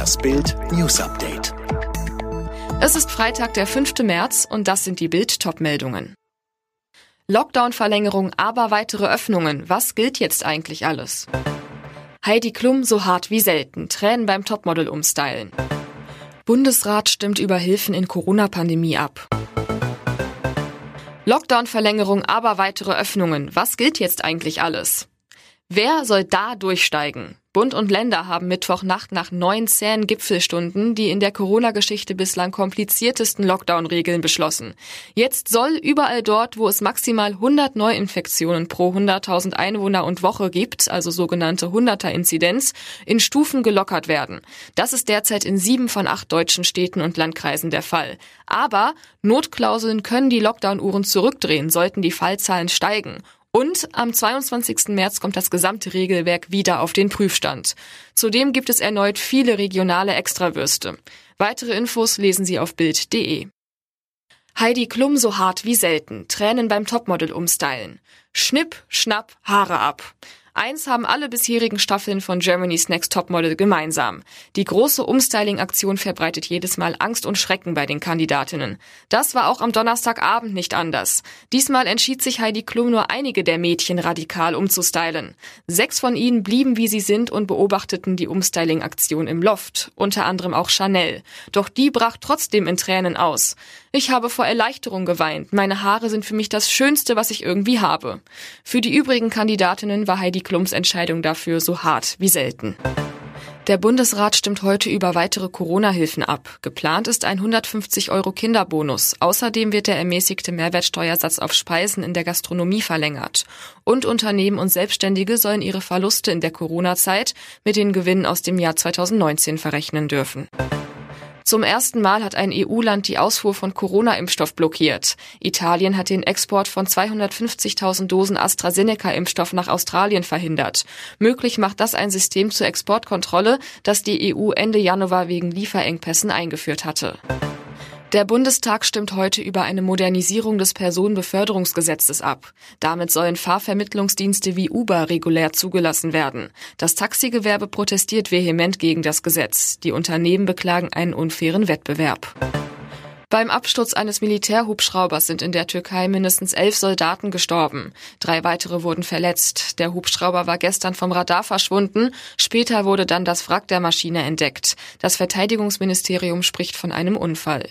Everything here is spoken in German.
Das Bild News Update. Es ist Freitag, der 5. März und das sind die Bild Topmeldungen. Lockdown-Verlängerung, aber weitere Öffnungen. Was gilt jetzt eigentlich alles? Heidi Klum so hart wie selten. Tränen beim Topmodel umstylen. Bundesrat stimmt über Hilfen in Corona-Pandemie ab. Lockdown-Verlängerung, aber weitere Öffnungen. Was gilt jetzt eigentlich alles? Wer soll da durchsteigen? Bund und Länder haben Mittwochnacht nach neun zähen Gipfelstunden die in der Corona-Geschichte bislang kompliziertesten Lockdown-Regeln beschlossen. Jetzt soll überall dort, wo es maximal 100 Neuinfektionen pro 100.000 Einwohner und Woche gibt, also sogenannte 100er-Inzidenz, in Stufen gelockert werden. Das ist derzeit in sieben von acht deutschen Städten und Landkreisen der Fall. Aber Notklauseln können die Lockdown-Uhren zurückdrehen, sollten die Fallzahlen steigen. Und am 22. März kommt das gesamte Regelwerk wieder auf den Prüfstand. Zudem gibt es erneut viele regionale Extrawürste. Weitere Infos lesen Sie auf Bild.de. Heidi Klum so hart wie selten. Tränen beim Topmodel umstylen. Schnipp, schnapp, Haare ab. Eins haben alle bisherigen Staffeln von Germany's Next Topmodel gemeinsam. Die große Umstyling-Aktion verbreitet jedes Mal Angst und Schrecken bei den Kandidatinnen. Das war auch am Donnerstagabend nicht anders. Diesmal entschied sich Heidi Klum nur einige der Mädchen radikal umzustylen. Sechs von ihnen blieben wie sie sind und beobachteten die Umstyling-Aktion im Loft, unter anderem auch Chanel. Doch die brach trotzdem in Tränen aus. Ich habe vor Erleichterung geweint. Meine Haare sind für mich das Schönste, was ich irgendwie habe. Für die übrigen Kandidatinnen war Heidi Klums Entscheidung dafür so hart wie selten. Der Bundesrat stimmt heute über weitere Corona-Hilfen ab. Geplant ist ein 150 Euro Kinderbonus. Außerdem wird der ermäßigte Mehrwertsteuersatz auf Speisen in der Gastronomie verlängert. Und Unternehmen und Selbstständige sollen ihre Verluste in der Corona-Zeit mit den Gewinnen aus dem Jahr 2019 verrechnen dürfen. Zum ersten Mal hat ein EU-Land die Ausfuhr von Corona-Impfstoff blockiert. Italien hat den Export von 250.000 Dosen AstraZeneca-Impfstoff nach Australien verhindert. Möglich macht das ein System zur Exportkontrolle, das die EU Ende Januar wegen Lieferengpässen eingeführt hatte. Der Bundestag stimmt heute über eine Modernisierung des Personenbeförderungsgesetzes ab. Damit sollen Fahrvermittlungsdienste wie Uber regulär zugelassen werden. Das Taxigewerbe protestiert vehement gegen das Gesetz. Die Unternehmen beklagen einen unfairen Wettbewerb. Beim Absturz eines Militärhubschraubers sind in der Türkei mindestens elf Soldaten gestorben. Drei weitere wurden verletzt. Der Hubschrauber war gestern vom Radar verschwunden. Später wurde dann das Wrack der Maschine entdeckt. Das Verteidigungsministerium spricht von einem Unfall.